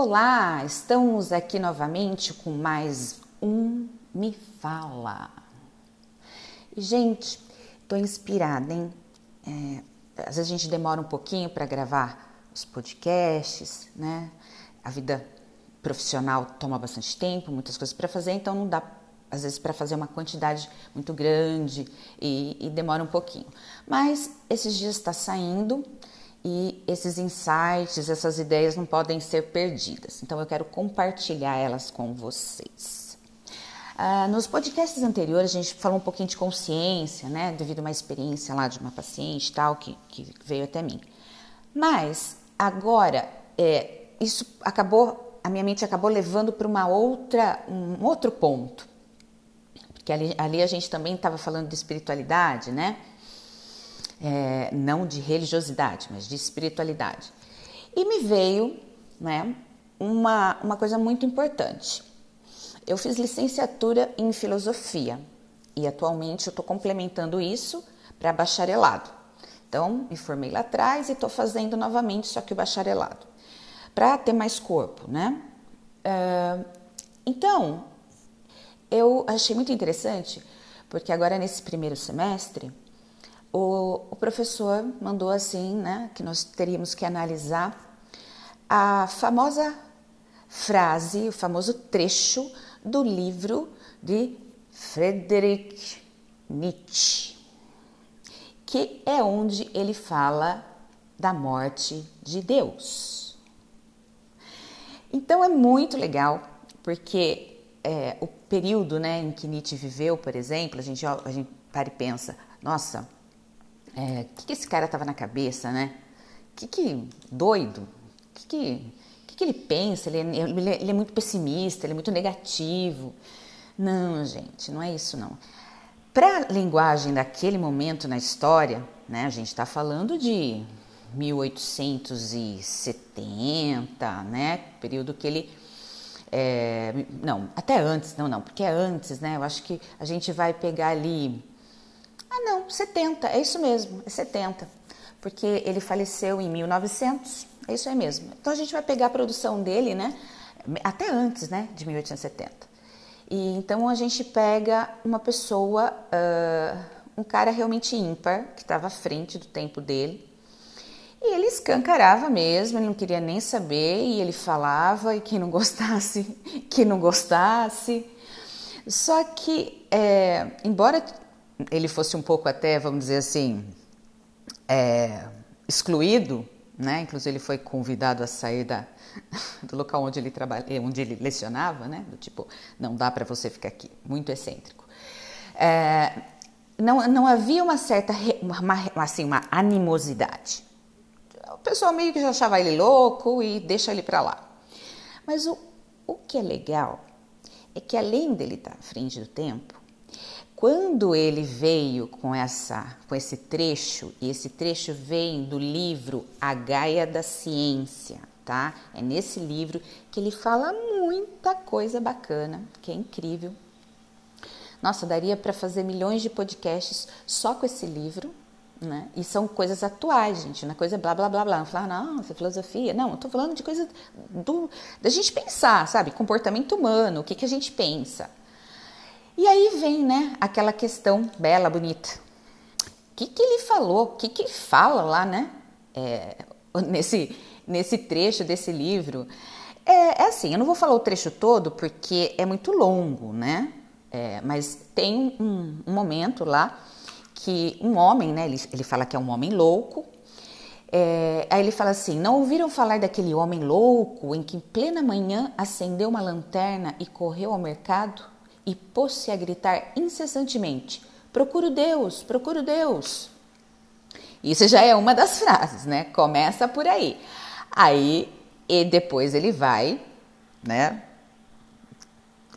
Olá, estamos aqui novamente com mais um Me Fala. Gente, tô inspirada, hein? É, às vezes a gente demora um pouquinho para gravar os podcasts, né? A vida profissional toma bastante tempo, muitas coisas para fazer, então não dá às vezes para fazer uma quantidade muito grande e, e demora um pouquinho. Mas esses dias está saindo e esses insights, essas ideias não podem ser perdidas. Então eu quero compartilhar elas com vocês. Ah, nos podcasts anteriores a gente falou um pouquinho de consciência, né, devido a uma experiência lá de uma paciente tal que, que veio até mim. Mas agora é, isso acabou, a minha mente acabou levando para uma outra, um outro ponto, porque ali, ali a gente também estava falando de espiritualidade, né? é, não de religiosidade, mas de espiritualidade. E me veio né, uma, uma coisa muito importante. Eu fiz licenciatura em filosofia e atualmente eu estou complementando isso para bacharelado. Então, me formei lá atrás e estou fazendo novamente, só que o bacharelado, para ter mais corpo, né? Uh, então, eu achei muito interessante, porque agora nesse primeiro semestre o, o professor mandou assim, né, que nós teríamos que analisar a famosa frase, o famoso trecho do livro de Friedrich Nietzsche, que é onde ele fala da morte de Deus. Então é muito legal, porque é, o período né, em que Nietzsche viveu, por exemplo, a gente, a gente para e pensa, nossa, é, que, que esse cara tava na cabeça, né? Que, que doido, que, que, que, que ele pensa? Ele é, ele, é, ele é muito pessimista, ele é muito negativo. Não, gente, não é isso não. Para a linguagem daquele momento na história, né, a gente está falando de 1870, né, período que ele é, não, até antes, não, não, porque é antes, né? Eu acho que a gente vai pegar ali ah, não, 70, é isso mesmo, é 70. Porque ele faleceu em 1900, é isso aí mesmo. Então a gente vai pegar a produção dele, né? Até antes, né? De 1870. E então a gente pega uma pessoa, uh, um cara realmente ímpar, que estava à frente do tempo dele. E ele escancarava mesmo, ele não queria nem saber, e ele falava, e quem não gostasse, que não gostasse. Só que, é, embora ele fosse um pouco até, vamos dizer assim, é, excluído, né? Inclusive ele foi convidado a sair da, do local onde ele trabalha, onde ele lecionava, né? Do tipo, não dá para você ficar aqui, muito excêntrico. É, não, não havia uma certa, uma, assim, uma animosidade. O pessoal meio que já achava ele louco e deixa ele para lá. Mas o, o que é legal é que além dele estar à frente do tempo, quando ele veio com essa com esse trecho, e esse trecho vem do livro A Gaia da Ciência, tá? É nesse livro que ele fala muita coisa bacana, que é incrível. Nossa, daria para fazer milhões de podcasts só com esse livro, né? E são coisas atuais, gente, não é coisa blá blá blá blá. Não, é filosofia. Não, eu tô falando de coisa do, da gente pensar, sabe? Comportamento humano, o que, que a gente pensa. E aí vem, né, aquela questão bela, bonita. O que, que ele falou? O que, que ele fala lá, né? É, nesse, nesse trecho desse livro. É, é, assim, eu não vou falar o trecho todo porque é muito longo, né? É, mas tem um, um, momento lá que um homem, né? Ele, ele fala que é um homem louco. É, aí ele fala assim: Não ouviram falar daquele homem louco em que em plena manhã acendeu uma lanterna e correu ao mercado? E pôs-se a gritar incessantemente: Procuro Deus, procuro Deus. Isso já é uma das frases, né? Começa por aí. Aí, e depois ele vai, né?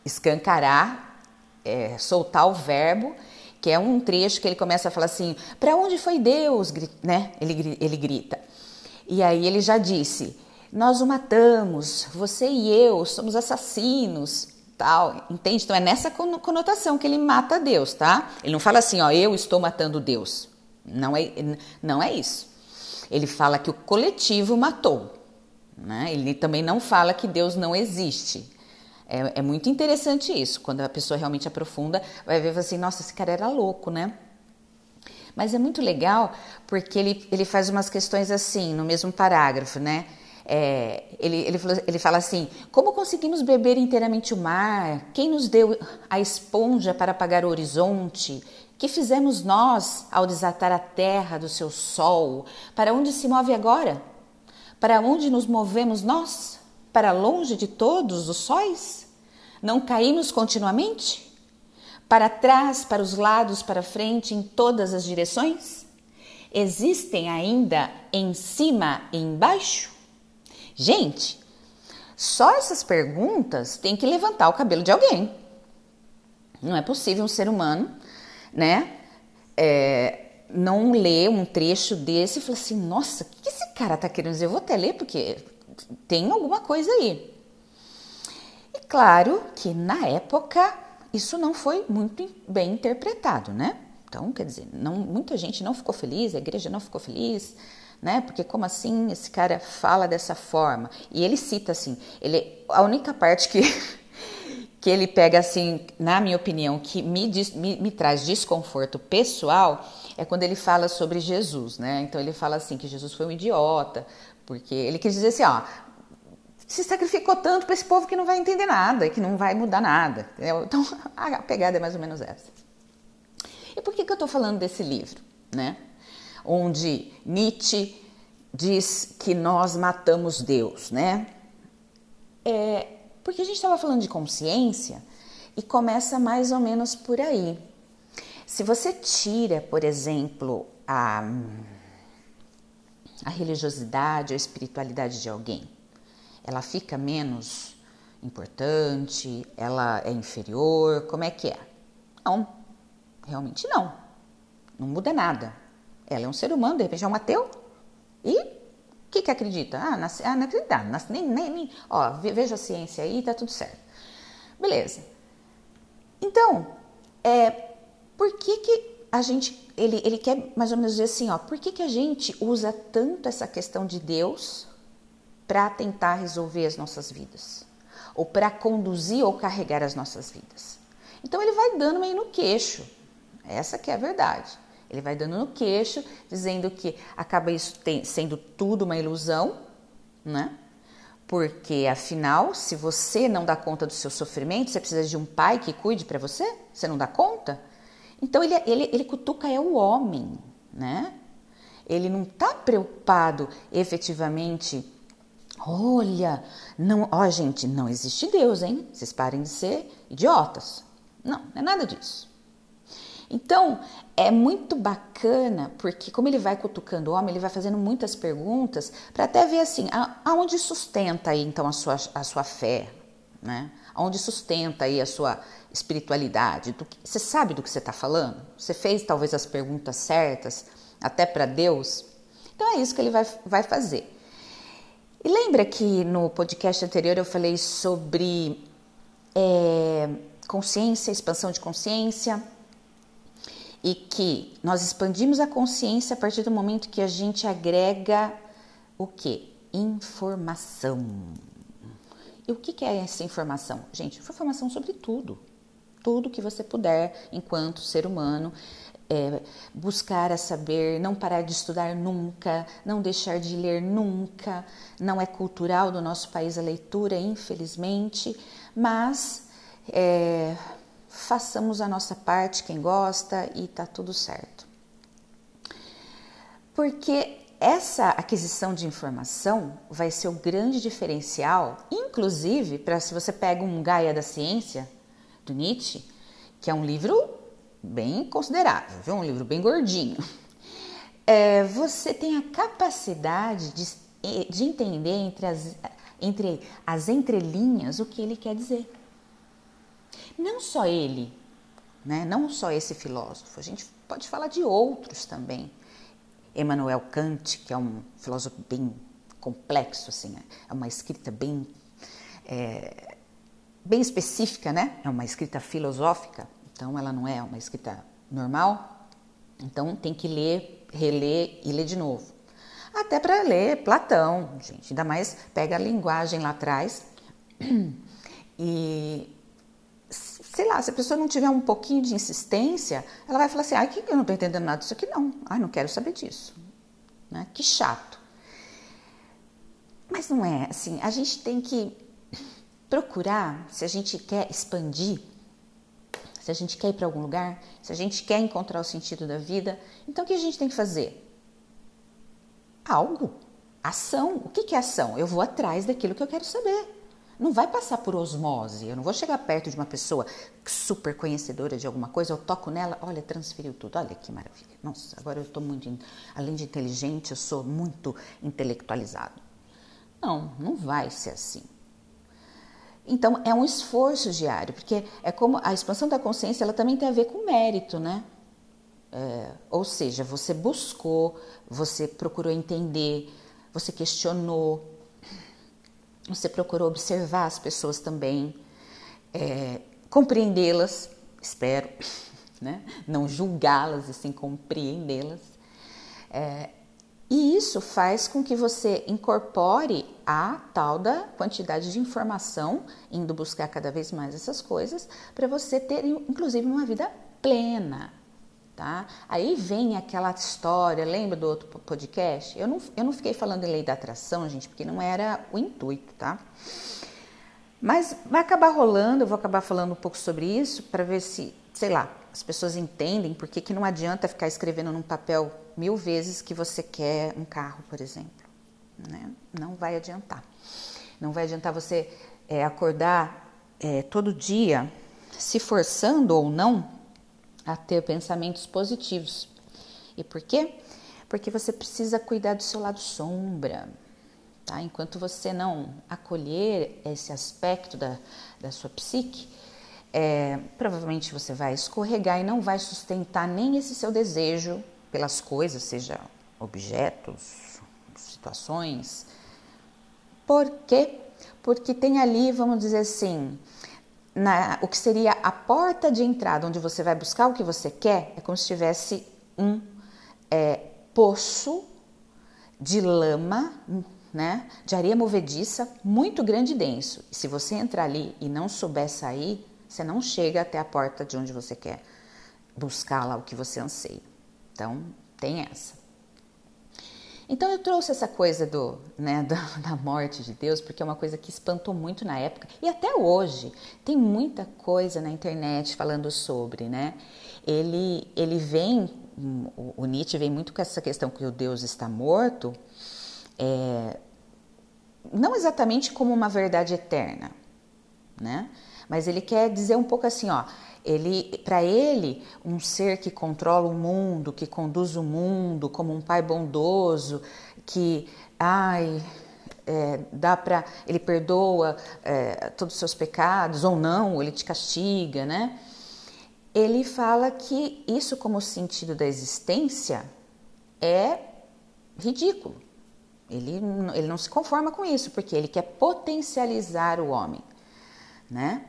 Escancarar, é, soltar o verbo, que é um trecho que ele começa a falar assim: Para onde foi Deus? Né? Ele, ele grita. E aí ele já disse: Nós o matamos, você e eu somos assassinos tal, entende? Então é nessa conotação que ele mata Deus, tá? Ele não fala assim, ó, eu estou matando Deus. Não é, não é isso. Ele fala que o coletivo matou, Né? Ele também não fala que Deus não existe. É, é, muito interessante isso. Quando a pessoa realmente aprofunda, vai ver assim: nossa, esse cara era louco, né? Mas é muito legal porque ele, ele faz umas questões assim, no mesmo parágrafo, né? É, ele, ele, ele fala assim: como conseguimos beber inteiramente o mar? Quem nos deu a esponja para apagar o horizonte? Que fizemos nós ao desatar a terra do seu sol? Para onde se move agora? Para onde nos movemos nós? Para longe de todos os sóis? Não caímos continuamente? Para trás, para os lados, para frente, em todas as direções? Existem ainda em cima e embaixo? Gente, só essas perguntas têm que levantar o cabelo de alguém. Não é possível um ser humano, né, é, não ler um trecho desse e falar assim: nossa, o que esse cara tá querendo dizer? Eu vou até ler porque tem alguma coisa aí. E claro que na época isso não foi muito bem interpretado, né? Então, quer dizer, não, muita gente não ficou feliz, a igreja não ficou feliz, né? Porque como assim esse cara fala dessa forma? E ele cita assim, ele a única parte que que ele pega assim, na minha opinião, que me, me, me traz desconforto pessoal é quando ele fala sobre Jesus, né? Então ele fala assim que Jesus foi um idiota, porque ele quis dizer assim, ó, se sacrificou tanto para esse povo que não vai entender nada, que não vai mudar nada. Entendeu? Então a pegada é mais ou menos essa. E por que, que eu estou falando desse livro, né? Onde Nietzsche diz que nós matamos Deus, né? É, porque a gente estava falando de consciência e começa mais ou menos por aí. Se você tira, por exemplo, a, a religiosidade, a espiritualidade de alguém, ela fica menos importante, ela é inferior, como é que é? Não, realmente não. Não muda nada. Ela é um ser humano, de repente é um ateu. E o que, que acredita? Ah, nasce, ah não acredita, nem, nem, nem, ó, veja a ciência aí, tá tudo certo. Beleza. Então, é, por que que a gente, ele, ele quer mais ou menos dizer assim, ó, por que que a gente usa tanto essa questão de Deus para tentar resolver as nossas vidas? Ou para conduzir ou carregar as nossas vidas? Então ele vai dando meio no queixo. Essa que é a verdade. Ele vai dando no queixo, dizendo que acaba isso tem, sendo tudo uma ilusão, né? Porque afinal, se você não dá conta do seu sofrimento, você precisa de um pai que cuide para você? Você não dá conta? Então ele, ele, ele cutuca é o homem, né? Ele não está preocupado efetivamente. Olha, não, ó gente, não existe Deus, hein? Vocês parem de ser idiotas. Não, não é nada disso. Então, é muito bacana, porque como ele vai cutucando o homem, ele vai fazendo muitas perguntas para até ver assim, aonde sustenta aí então a sua, a sua fé, né? Aonde sustenta aí a sua espiritualidade? Que, você sabe do que você está falando? Você fez talvez as perguntas certas até para Deus? Então é isso que ele vai, vai fazer. E lembra que no podcast anterior eu falei sobre é, consciência, expansão de consciência? E que nós expandimos a consciência a partir do momento que a gente agrega o que? Informação. E o que é essa informação? Gente, informação sobre tudo. Tudo que você puder, enquanto ser humano, é, buscar a saber, não parar de estudar nunca, não deixar de ler nunca. Não é cultural do nosso país a leitura, infelizmente, mas é, façamos a nossa parte, quem gosta, e tá tudo certo. Porque essa aquisição de informação vai ser o grande diferencial, inclusive para se você pega um Gaia da Ciência, do Nietzsche, que é um livro bem considerável, viu? um livro bem gordinho. É, você tem a capacidade de, de entender entre as, entre as entrelinhas o que ele quer dizer. Não só ele, né? não só esse filósofo, a gente pode falar de outros também. Emmanuel Kant, que é um filósofo bem complexo, assim, é uma escrita bem, é, bem específica, né? É uma escrita filosófica, então ela não é uma escrita normal. Então tem que ler, reler e ler de novo. Até para ler Platão, gente, ainda mais pega a linguagem lá atrás e sei lá, se a pessoa não tiver um pouquinho de insistência, ela vai falar assim: ai, que eu não estou entendendo nada disso aqui, não. Ai, não quero saber disso. Né? Que chato. Mas não é assim, a gente tem que procurar, se a gente quer expandir, se a gente quer ir para algum lugar, se a gente quer encontrar o sentido da vida, então o que a gente tem que fazer? Algo. Ação. O que é ação? Eu vou atrás daquilo que eu quero saber. Não vai passar por osmose. Eu não vou chegar perto de uma pessoa super conhecedora de alguma coisa, eu toco nela, olha, transferiu tudo. Olha que maravilha. Nossa, agora eu estou muito, além de inteligente, eu sou muito intelectualizado. Não, não vai ser assim. Então é um esforço diário, porque é como a expansão da consciência, ela também tem a ver com mérito, né? É, ou seja, você buscou, você procurou entender, você questionou, você procurou observar as pessoas também, é, compreendê-las, espero, né? não julgá-las e sim compreendê-las. É, e isso faz com que você incorpore a tal da quantidade de informação, indo buscar cada vez mais essas coisas, para você ter, inclusive, uma vida plena, Tá? Aí vem aquela história, lembra do outro podcast? Eu não, eu não fiquei falando em lei da atração, gente, porque não era o intuito, tá? Mas vai acabar rolando, eu vou acabar falando um pouco sobre isso para ver se, sei lá, as pessoas entendem porque que não adianta ficar escrevendo num papel mil vezes que você quer um carro, por exemplo. Né? Não vai adiantar. Não vai adiantar você é, acordar é, todo dia se forçando ou não a ter pensamentos positivos. E por quê? Porque você precisa cuidar do seu lado sombra. Tá? Enquanto você não acolher esse aspecto da, da sua psique, é, provavelmente você vai escorregar e não vai sustentar nem esse seu desejo pelas coisas, seja objetos, situações. Por quê? Porque tem ali, vamos dizer assim, na, o que seria a porta de entrada, onde você vai buscar o que você quer, é como se tivesse um é, poço de lama, né, de areia movediça, muito grande e denso. E se você entrar ali e não souber sair, você não chega até a porta de onde você quer buscar lá o que você anseia. Então, tem essa. Então eu trouxe essa coisa do, né, da, da, morte de Deus, porque é uma coisa que espantou muito na época e até hoje tem muita coisa na internet falando sobre, né? Ele, ele vem, o Nietzsche vem muito com essa questão que o Deus está morto, é, não exatamente como uma verdade eterna, né? Mas ele quer dizer um pouco assim, ó, ele, para ele, um ser que controla o mundo, que conduz o mundo, como um pai bondoso, que, ai, é, dá para, ele perdoa é, todos os seus pecados ou não, ele te castiga, né? Ele fala que isso, como sentido da existência, é ridículo. Ele, ele não se conforma com isso, porque ele quer potencializar o homem, né?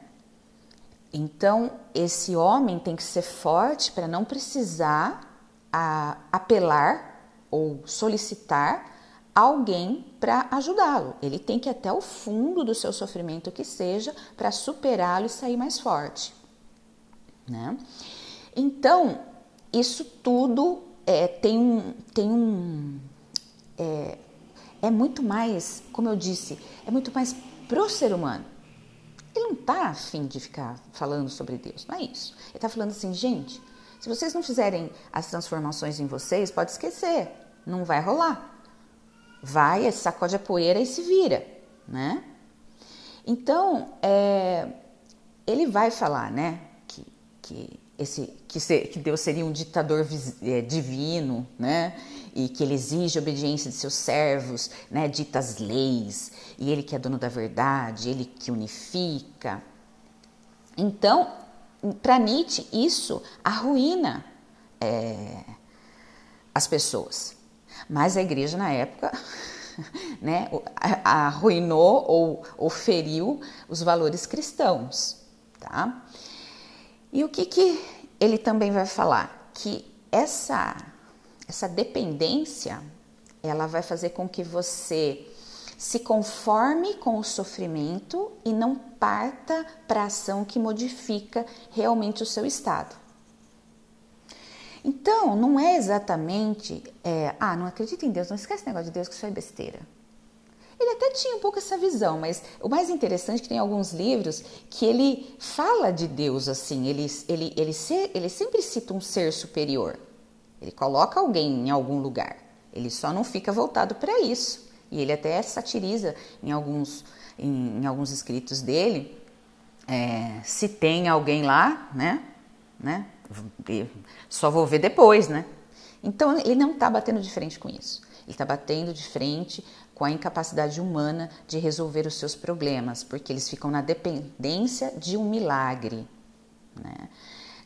Então, esse homem tem que ser forte para não precisar a, apelar ou solicitar alguém para ajudá-lo. Ele tem que ir até o fundo do seu sofrimento que seja para superá-lo e sair mais forte. Né? Então, isso tudo é, tem um. Tem um é, é muito mais, como eu disse, é muito mais pro ser humano. Ele não está afim de ficar falando sobre Deus, não é isso. Ele está falando assim, gente, se vocês não fizerem as transformações em vocês, pode esquecer, não vai rolar. Vai, sacode a poeira e se vira, né? Então, é, ele vai falar, né, que, que, esse, que, ser, que Deus seria um ditador é, divino, né? e que ele exige obediência de seus servos, né, ditas leis, e ele que é dono da verdade, ele que unifica. Então, para Nietzsche, isso arruína é, as pessoas. Mas a igreja, na época, né, arruinou ou, ou feriu os valores cristãos. Tá? E o que, que ele também vai falar? Que essa essa dependência ela vai fazer com que você se conforme com o sofrimento e não parta para a ação que modifica realmente o seu estado. Então, não é exatamente, é, ah, não acredito em Deus, não esquece o negócio de Deus, que isso é besteira. Ele até tinha um pouco essa visão, mas o mais interessante é que tem alguns livros que ele fala de Deus assim, ele, ele, ele, se, ele sempre cita um ser superior. Ele coloca alguém em algum lugar. Ele só não fica voltado para isso. E ele até satiriza em alguns, em, em alguns escritos dele, é, se tem alguém lá, né? né? Só vou ver depois, né? Então ele não está batendo de frente com isso. Ele está batendo de frente com a incapacidade humana de resolver os seus problemas, porque eles ficam na dependência de um milagre. Né?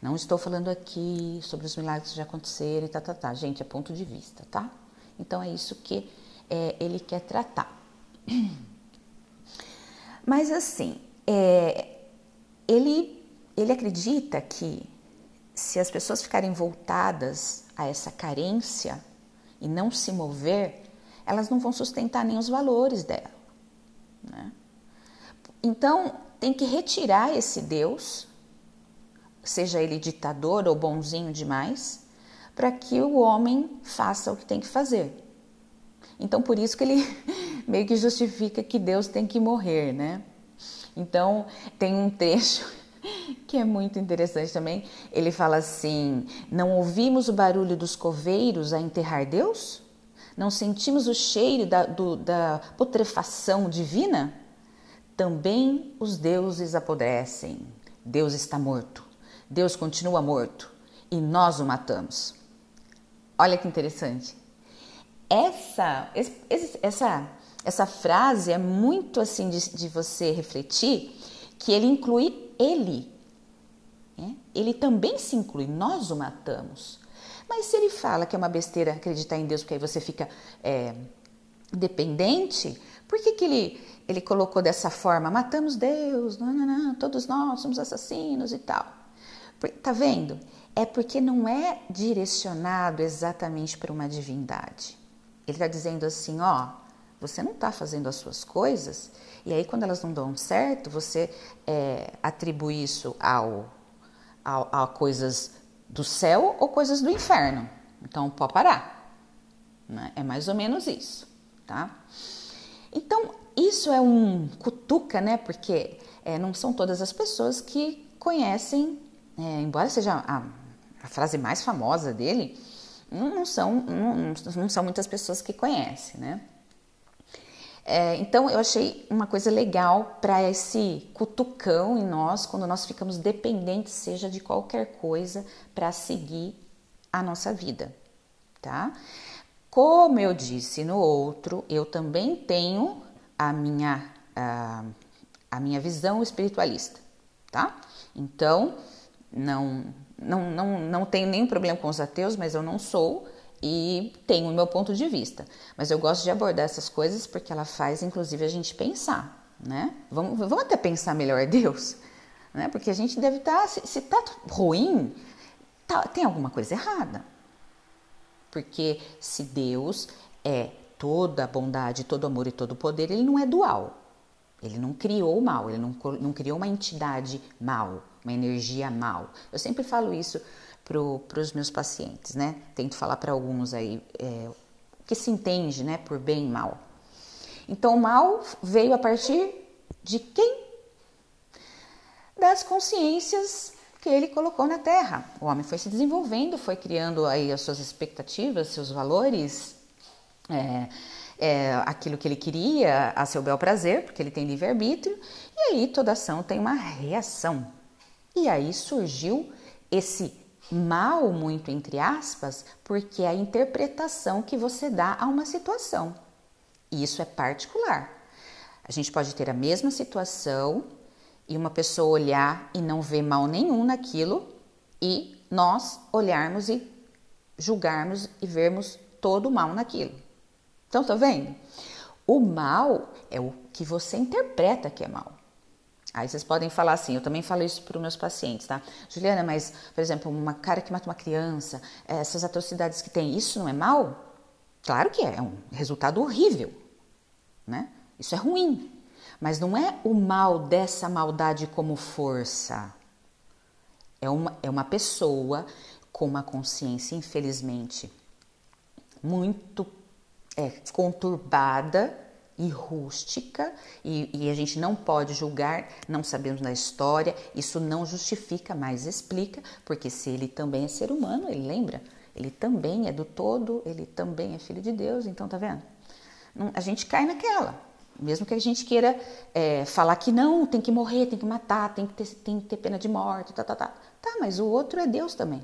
Não estou falando aqui sobre os milagres que já aconteceram e tá, tá, tá. Gente, é ponto de vista, tá? Então é isso que é, ele quer tratar. Mas assim, é, ele, ele acredita que se as pessoas ficarem voltadas a essa carência e não se mover, elas não vão sustentar nem os valores dela. Né? Então, tem que retirar esse Deus, seja ele ditador ou bonzinho demais, para que o homem faça o que tem que fazer. Então, por isso que ele meio que justifica que Deus tem que morrer, né? Então, tem um trecho que é muito interessante também. Ele fala assim: Não ouvimos o barulho dos coveiros a enterrar Deus? Não sentimos o cheiro da, do, da putrefação divina? Também os deuses apodrecem. Deus está morto. Deus continua morto. E nós o matamos. Olha que interessante. Essa, essa, essa frase é muito assim de, de você refletir que ele inclui ele. Né? Ele também se inclui, nós o matamos. Mas se ele fala que é uma besteira acreditar em Deus, porque aí você fica é, dependente, por que, que ele, ele colocou dessa forma? Matamos Deus, não, não, não, todos nós somos assassinos e tal. Tá vendo? É porque não é direcionado exatamente para uma divindade. Ele está dizendo assim: ó, você não está fazendo as suas coisas, e aí quando elas não dão certo, você é, atribui isso ao, ao, a coisas do céu ou coisas do inferno. Então, pode parar. Né? É mais ou menos isso, tá? Então, isso é um cutuca, né? Porque é, não são todas as pessoas que conhecem, é, embora seja a, a, frase mais famosa dele, não, não são, não, não, são muitas pessoas que conhecem, né? É, então eu achei uma coisa legal para esse cutucão em nós, quando nós ficamos dependentes, seja de qualquer coisa, para seguir a nossa vida, tá? Como eu disse no outro, eu também tenho a minha, a, a minha visão espiritualista, tá? Então, não, não, não, não tenho nenhum problema com os ateus, mas eu não sou e tenho o meu ponto de vista. Mas eu gosto de abordar essas coisas porque ela faz, inclusive, a gente pensar, né? Vamos, vamos até pensar melhor Deus, né? Porque a gente deve estar, tá, se, se tá ruim, tá, tem alguma coisa errada. Porque se Deus é toda a bondade, todo amor e todo poder, ele não é dual. Ele não criou o mal, ele não, não criou uma entidade mal, uma energia mal. Eu sempre falo isso para os meus pacientes, né? Tento falar para alguns aí é, o que se entende, né, por bem e mal. Então, o mal veio a partir de quem? Das consciências que ele colocou na Terra. O homem foi se desenvolvendo, foi criando aí as suas expectativas, seus valores, é, é, aquilo que ele queria a seu bel prazer, porque ele tem livre-arbítrio, e aí toda ação tem uma reação. E aí surgiu esse mal, muito entre aspas, porque é a interpretação que você dá a uma situação. Isso é particular. A gente pode ter a mesma situação e uma pessoa olhar e não ver mal nenhum naquilo e nós olharmos e julgarmos e vermos todo o mal naquilo. Então, tá vendo? O mal é o que você interpreta que é mal. Aí vocês podem falar assim, eu também falo isso para os meus pacientes, tá? Juliana, mas, por exemplo, uma cara que mata uma criança, essas atrocidades que tem, isso não é mal? Claro que é, é um resultado horrível, né? Isso é ruim, mas não é o mal dessa maldade como força. É uma, é uma pessoa com uma consciência, infelizmente, muito é, conturbada e rústica, e, e, a gente não pode julgar, não sabemos da história, isso não justifica, mas explica, porque se ele também é ser humano, ele lembra, ele também é do todo, ele também é filho de Deus, então tá vendo? a gente cai naquela. Mesmo que a gente queira é, falar que não, tem que morrer, tem que matar, tem que ter, tem que ter pena de morte, tá, tá, tá. Tá, mas o outro é Deus também.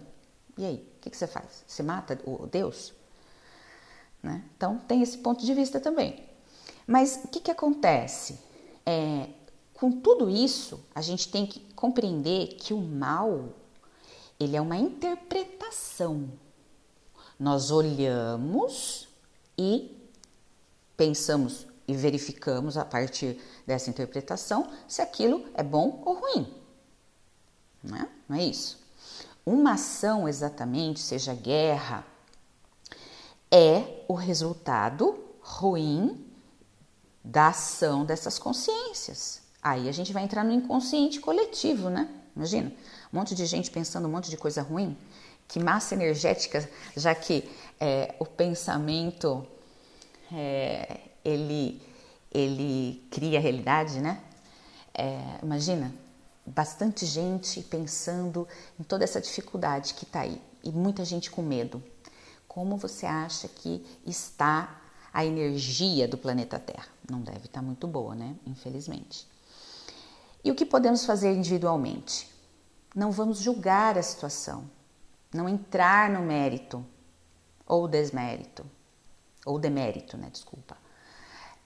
E aí, o que, que você faz? Você mata o Deus? Né? Então, tem esse ponto de vista também. Mas o que, que acontece? É, com tudo isso, a gente tem que compreender que o mal ele é uma interpretação. Nós olhamos e pensamos e verificamos a partir dessa interpretação se aquilo é bom ou ruim. Não é, não é isso? Uma ação, exatamente, seja guerra, é o resultado ruim da ação dessas consciências. Aí a gente vai entrar no inconsciente coletivo, né? Imagina, um monte de gente pensando um monte de coisa ruim. Que massa energética, já que é, o pensamento é, ele, ele cria a realidade, né? É, imagina, bastante gente pensando em toda essa dificuldade que está aí e muita gente com medo. Como você acha que está a energia do planeta Terra? Não deve estar tá muito boa, né? Infelizmente. E o que podemos fazer individualmente? Não vamos julgar a situação, não entrar no mérito ou desmérito, ou demérito, né? Desculpa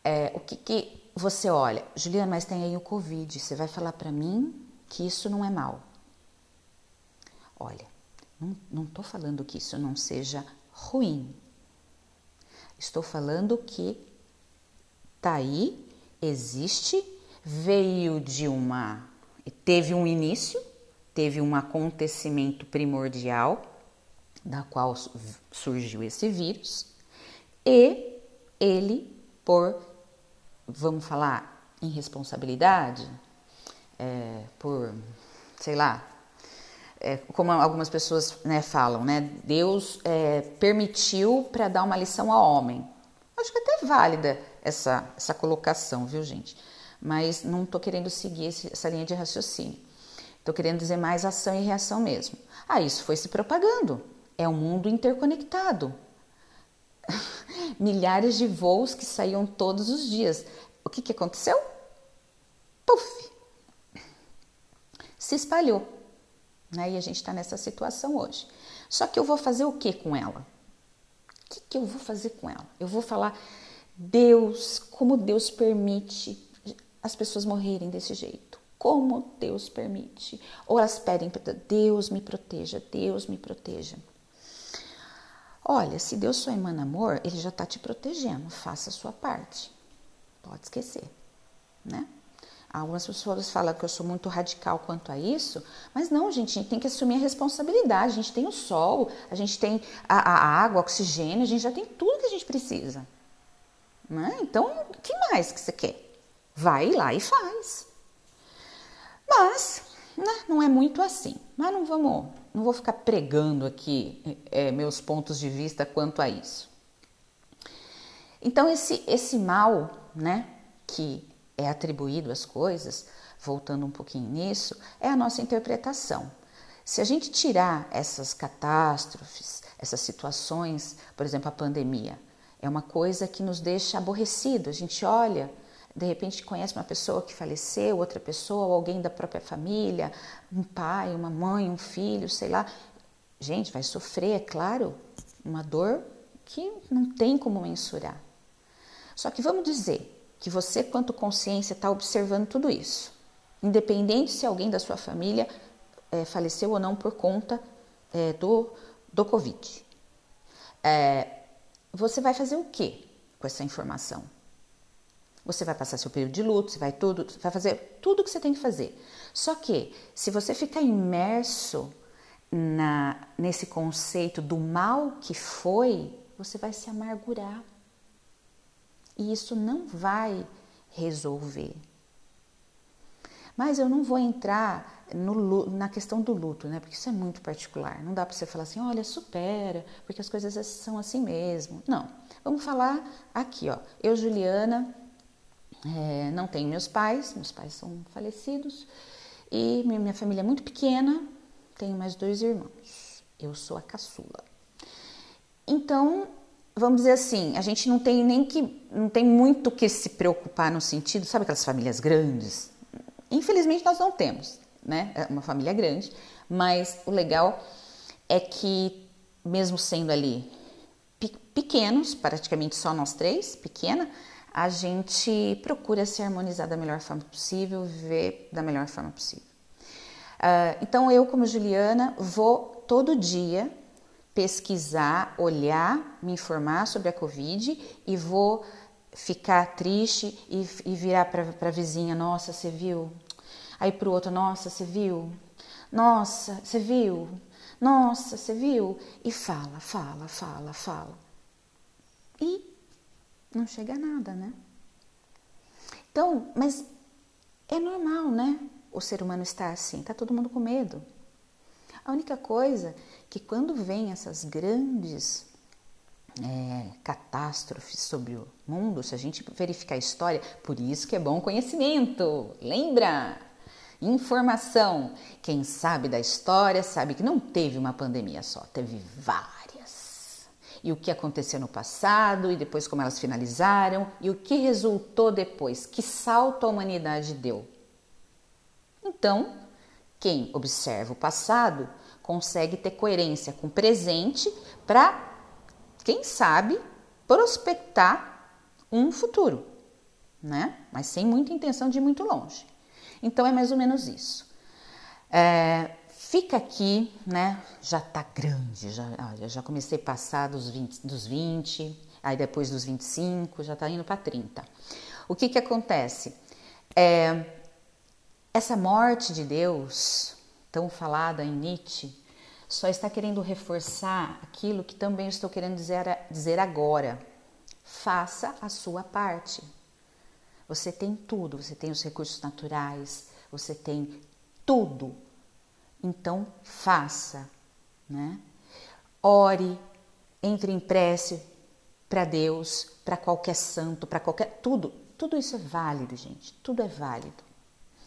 é, o que, que você olha? Juliana, mas tem aí o Covid, você vai falar para mim que isso não é mal. Olha, não estou falando que isso não seja ruim. Estou falando que tá aí, existe, veio de uma. teve um início, teve um acontecimento primordial, da qual surgiu esse vírus, e ele, por vamos falar, irresponsabilidade, é, por, sei lá, é, como algumas pessoas né, falam, né, Deus é, permitiu para dar uma lição ao homem. Acho que até é válida essa, essa colocação, viu, gente? Mas não estou querendo seguir esse, essa linha de raciocínio. Estou querendo dizer mais ação e reação mesmo. Ah, isso foi se propagando. É um mundo interconectado. milhares de voos que saíam todos os dias. O que, que aconteceu? Puf! Se espalhou. Né? E a gente está nessa situação hoje. Só que eu vou fazer o que com ela? O que, que eu vou fazer com ela? Eu vou falar, Deus, como Deus permite as pessoas morrerem desse jeito? Como Deus permite? Ou elas pedem, Deus me proteja, Deus me proteja. Olha, se Deus só emana amor, ele já está te protegendo. Faça a sua parte. Pode esquecer, né? Algumas pessoas falam que eu sou muito radical quanto a isso, mas não, gente, a gente tem que assumir a responsabilidade. A gente tem o sol, a gente tem a, a água, oxigênio, a gente já tem tudo que a gente precisa. Né? Então, o que mais que você quer? Vai lá e faz. Mas, né, não é muito assim. Mas não vamos não vou ficar pregando aqui é, meus pontos de vista quanto a isso. Então, esse, esse mal, né, que é atribuído às coisas, voltando um pouquinho nisso, é a nossa interpretação. Se a gente tirar essas catástrofes, essas situações, por exemplo, a pandemia, é uma coisa que nos deixa aborrecido. A gente olha de repente conhece uma pessoa que faleceu, outra pessoa, alguém da própria família, um pai, uma mãe, um filho, sei lá. Gente, vai sofrer, é claro, uma dor que não tem como mensurar. Só que vamos dizer que você, quanto consciência, está observando tudo isso, independente se alguém da sua família é, faleceu ou não por conta é, do, do Covid. É, você vai fazer o que com essa informação? Você vai passar seu período de luto, você vai tudo, vai fazer tudo o que você tem que fazer. Só que se você ficar imerso na, nesse conceito do mal que foi, você vai se amargurar. E isso não vai resolver. Mas eu não vou entrar no, na questão do luto, né? Porque isso é muito particular. Não dá para você falar assim, olha, supera, porque as coisas são assim mesmo. Não. Vamos falar aqui, ó. Eu, Juliana, é, não tenho meus pais, meus pais são falecidos, e minha família é muito pequena, tenho mais dois irmãos. Eu sou a caçula. Então, vamos dizer assim, a gente não tem nem que não tem muito que se preocupar no sentido, sabe aquelas famílias grandes? Infelizmente nós não temos, né? É uma família grande, mas o legal é que mesmo sendo ali pequenos, praticamente só nós três, pequena, a gente procura se harmonizar da melhor forma possível, viver da melhor forma possível. Uh, então eu, como Juliana, vou todo dia pesquisar, olhar, me informar sobre a Covid e vou ficar triste e, e virar para a vizinha: Nossa, você viu? Aí para o outro: Nossa, você viu? Nossa, você viu? Nossa, você viu? E fala, fala, fala, fala. E não chega a nada, né? Então, mas é normal, né? O ser humano estar assim, tá todo mundo com medo. A única coisa que quando vem essas grandes é, catástrofes sobre o mundo, se a gente verificar a história, por isso que é bom conhecimento. Lembra? Informação. Quem sabe da história sabe que não teve uma pandemia só, teve várias. E o que aconteceu no passado e depois como elas finalizaram e o que resultou depois, que salto a humanidade deu. Então, quem observa o passado consegue ter coerência com o presente para, quem sabe, prospectar um futuro, né? Mas sem muita intenção de ir muito longe. Então é mais ou menos isso. É, fica aqui, né? Já tá grande, já, já comecei a passar dos 20, dos 20, aí depois dos 25, já tá indo para 30. O que que acontece? É, essa morte de Deus, tão falada em Nietzsche, só está querendo reforçar aquilo que também estou querendo dizer, dizer agora. Faça a sua parte. Você tem tudo, você tem os recursos naturais, você tem tudo. Então, faça, né? Ore, entre em prece para Deus, para qualquer santo, para qualquer tudo. Tudo isso é válido, gente. Tudo é válido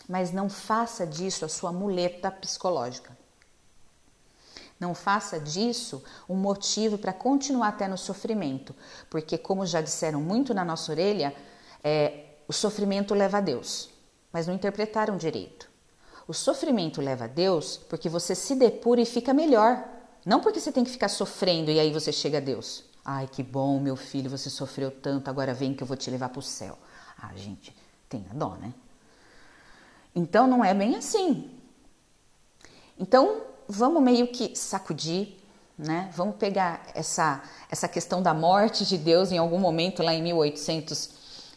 mas não faça disso a sua muleta psicológica. Não faça disso um motivo para continuar até no sofrimento, porque, como já disseram muito na nossa orelha, é, o sofrimento leva a Deus, mas não interpretaram direito. O sofrimento leva a Deus porque você se depura e fica melhor, não porque você tem que ficar sofrendo e aí você chega a Deus. Ai, que bom, meu filho, você sofreu tanto, agora vem que eu vou te levar para o céu. Ah, gente, tenha dó, né? Então não é bem assim. Então vamos meio que sacudir, né? Vamos pegar essa essa questão da morte de Deus em algum momento lá em 1800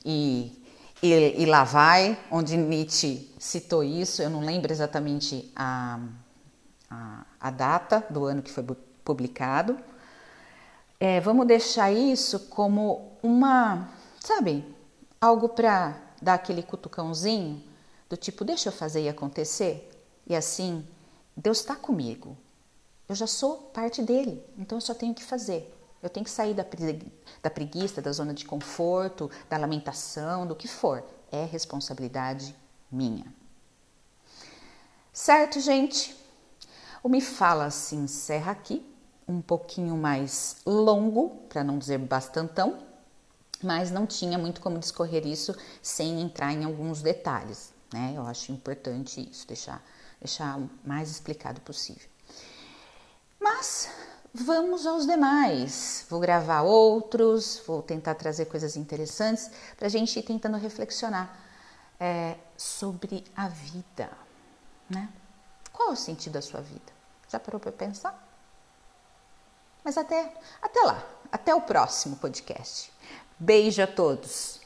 e, e, e lá vai, onde Nietzsche citou isso. Eu não lembro exatamente a, a, a data do ano que foi publicado. É, vamos deixar isso como uma, sabe, algo para dar aquele cutucãozinho do tipo, deixa eu fazer e acontecer, e assim, Deus está comigo. Eu já sou parte dele, então eu só tenho que fazer. Eu tenho que sair da, da preguiça, da zona de conforto, da lamentação, do que for. É responsabilidade minha. Certo, gente? O Me Fala se encerra aqui, um pouquinho mais longo, para não dizer bastantão, mas não tinha muito como discorrer isso sem entrar em alguns detalhes né? Eu acho importante isso, deixar, deixar o mais explicado possível. Mas vamos aos demais. Vou gravar outros, vou tentar trazer coisas interessantes para a gente ir tentando reflexionar é, sobre a vida, né? Qual é o sentido da sua vida? Já parou para pensar? Mas até, até lá, até o próximo podcast. Beijo a todos!